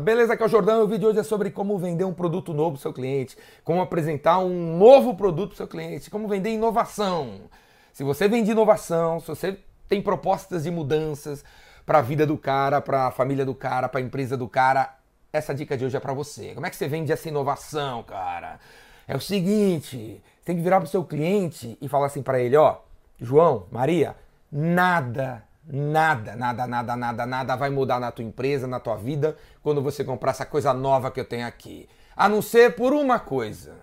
Beleza, aqui é o Jordão. O vídeo de hoje é sobre como vender um produto novo pro seu cliente, como apresentar um novo produto pro seu cliente, como vender inovação. Se você vende inovação, se você tem propostas de mudanças para a vida do cara, para a família do cara, para a empresa do cara, essa dica de hoje é para você. Como é que você vende essa inovação, cara? É o seguinte, tem que virar pro seu cliente e falar assim para ele, ó, João, Maria, nada Nada, nada, nada, nada, nada vai mudar na tua empresa, na tua vida, quando você comprar essa coisa nova que eu tenho aqui. A não ser por uma coisa.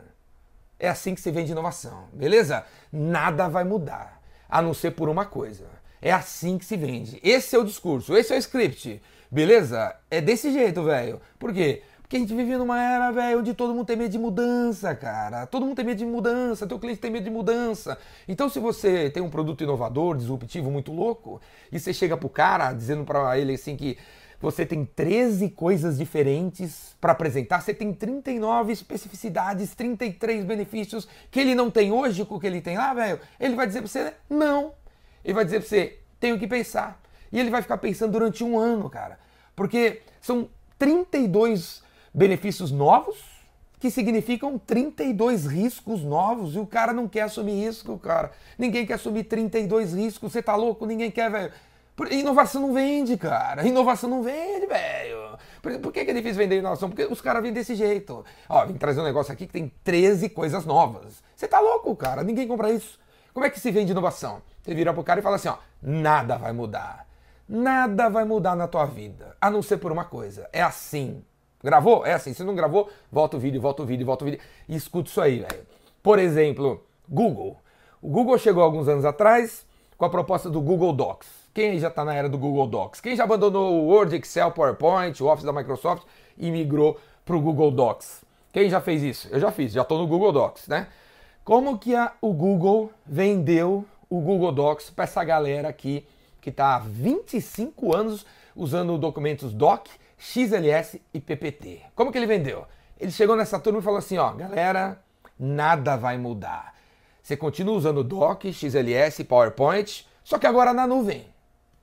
É assim que se vende inovação, beleza? Nada vai mudar, a não ser por uma coisa. É assim que se vende. Esse é o discurso, esse é o script, beleza? É desse jeito, velho. Por quê? Porque a gente vive numa era, velho, onde todo mundo tem medo de mudança, cara. Todo mundo tem medo de mudança, teu cliente tem medo de mudança. Então, se você tem um produto inovador, disruptivo, muito louco, e você chega pro cara dizendo para ele assim que você tem 13 coisas diferentes para apresentar, você tem 39 especificidades, 33 benefícios que ele não tem hoje com o que ele tem lá, velho. Ele vai dizer para você, não. Ele vai dizer para você, tenho que pensar. E ele vai ficar pensando durante um ano, cara. Porque são 32 benefícios novos, que significam 32 riscos novos, e o cara não quer assumir risco, cara. Ninguém quer assumir 32 riscos, você tá louco? Ninguém quer, velho. Inovação não vende, cara. Inovação não vende, velho. Por, por que, que é difícil vender inovação? Porque os caras vêm desse jeito. Ó, vim trazer um negócio aqui que tem 13 coisas novas. Você tá louco, cara. Ninguém compra isso. Como é que se vende inovação? Você vira pro cara e fala assim, ó, nada vai mudar. Nada vai mudar na tua vida, a não ser por uma coisa. É assim. Gravou? É assim. Se não gravou, volta o vídeo, volta o vídeo, volta o vídeo e escuta isso aí, velho. Por exemplo, Google. O Google chegou alguns anos atrás com a proposta do Google Docs. Quem já está na era do Google Docs? Quem já abandonou o Word, Excel, PowerPoint, o Office da Microsoft e migrou para o Google Docs? Quem já fez isso? Eu já fiz, já estou no Google Docs, né? Como que a, o Google vendeu o Google Docs para essa galera aqui que está há 25 anos usando documentos Doc XLS e PPT. Como que ele vendeu? Ele chegou nessa turma e falou assim, ó, galera, nada vai mudar. Você continua usando Doc, XLS, PowerPoint, só que agora na nuvem.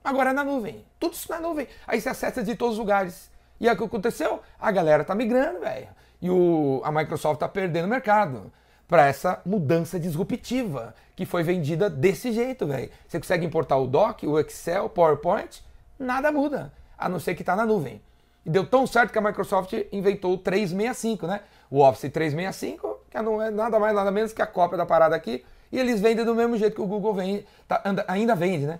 Agora é na nuvem. Tudo isso na nuvem. Aí você acessa de todos os lugares. E aí o que aconteceu? A galera tá migrando, velho. E o, a Microsoft tá perdendo mercado para essa mudança disruptiva que foi vendida desse jeito, velho. Você consegue importar o Doc, o Excel, PowerPoint, nada muda, a não ser que está na nuvem. E deu tão certo que a Microsoft inventou o 365, né? O Office 365, que não é nada mais nada menos que a cópia da parada aqui, e eles vendem do mesmo jeito que o Google vende, tá, anda, ainda vende, né?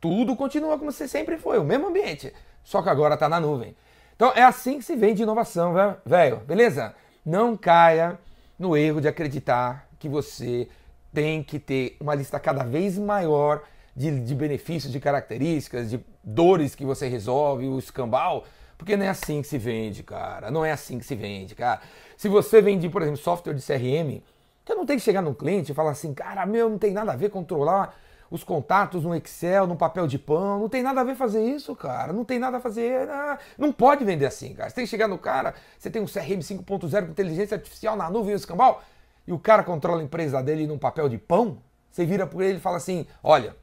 Tudo continua como se sempre foi, o mesmo ambiente, só que agora está na nuvem. Então é assim que se vende inovação, velho, beleza? Não caia no erro de acreditar que você tem que ter uma lista cada vez maior de, de benefícios, de características, de dores que você resolve, o escambau, porque não é assim que se vende, cara. Não é assim que se vende, cara. Se você vende, por exemplo, software de CRM, você não tem que chegar no cliente e falar assim, cara, meu, não tem nada a ver controlar os contatos no Excel, no papel de pão, não tem nada a ver fazer isso, cara. Não tem nada a fazer. Ah, não pode vender assim, cara. Você tem que chegar no cara, você tem um CRM 5.0 com inteligência artificial na nuvem e o escambau, e o cara controla a empresa dele num papel de pão, você vira por ele e fala assim: olha,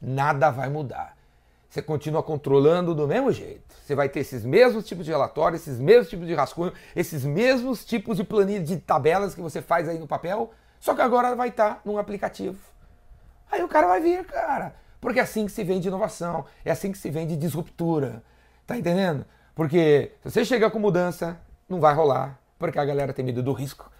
nada vai mudar você continua controlando do mesmo jeito. Você vai ter esses mesmos tipos de relatórios, esses mesmos tipos de rascunho, esses mesmos tipos de planilha de tabelas que você faz aí no papel, só que agora vai estar num aplicativo. Aí o cara vai vir, cara. Porque é assim que se vende inovação, é assim que se vende disruptura. Tá entendendo? Porque se você chegar com mudança, não vai rolar, porque a galera tem medo do risco.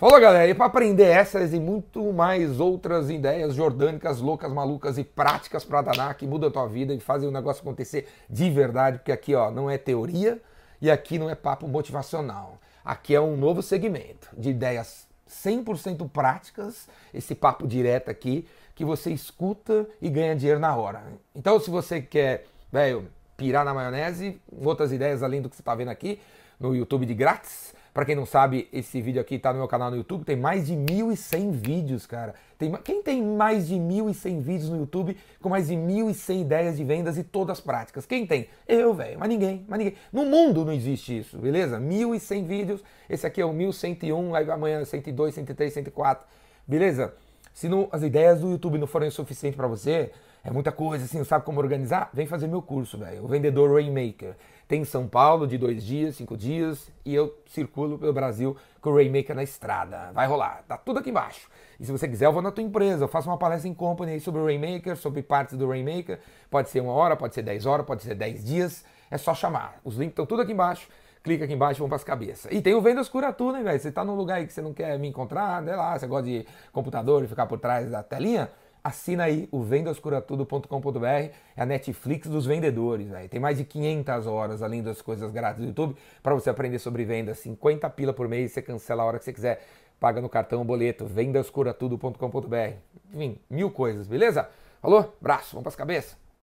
Falou, galera, e para aprender essas e muito mais outras ideias jordânicas, loucas, malucas e práticas para danar que mudam a tua vida e fazem o negócio acontecer de verdade, porque aqui, ó, não é teoria e aqui não é papo motivacional. Aqui é um novo segmento de ideias 100% práticas, esse papo direto aqui, que você escuta e ganha dinheiro na hora. Então, se você quer, velho, pirar na maionese, outras ideias além do que você está vendo aqui no YouTube de grátis, para quem não sabe, esse vídeo aqui tá no meu canal no YouTube, tem mais de 1.100 vídeos, cara. Tem, quem tem mais de 1.100 vídeos no YouTube com mais de 1.100 ideias de vendas e todas práticas? Quem tem? Eu, velho, mas ninguém, mas ninguém. No mundo não existe isso, beleza? 1.100 vídeos, esse aqui é o 1.101, aí amanhã 102, 103, 104, beleza? Se não, as ideias do YouTube não forem suficientes para você, é muita coisa, assim, não sabe como organizar? Vem fazer meu curso, velho, o Vendedor Rainmaker. Tem em São Paulo de dois dias, cinco dias, e eu circulo pelo Brasil com o Rainmaker na estrada. Vai rolar, tá tudo aqui embaixo. E se você quiser, eu vou na tua empresa, eu faço uma palestra em company aí sobre o Rainmaker, sobre partes do Rainmaker. Pode ser uma hora, pode ser dez horas, pode ser dez dias. É só chamar. Os links estão tudo aqui embaixo. Clica aqui embaixo e vamos para as cabeças. E tem o Vendas Cura Tudo, hein, velho? Você tá num lugar aí que você não quer me encontrar, sei lá, você gosta de computador e ficar por trás da telinha assina aí o vendascuratudo.com.br, é a Netflix dos vendedores. Tem mais de 500 horas, além das coisas grátis do YouTube, para você aprender sobre vendas. 50 pila por mês, você cancela a hora que você quiser, paga no cartão, boleto, vendascuratudo.com.br. Enfim, mil coisas, beleza? Falou? Braço, vamos para as cabeças.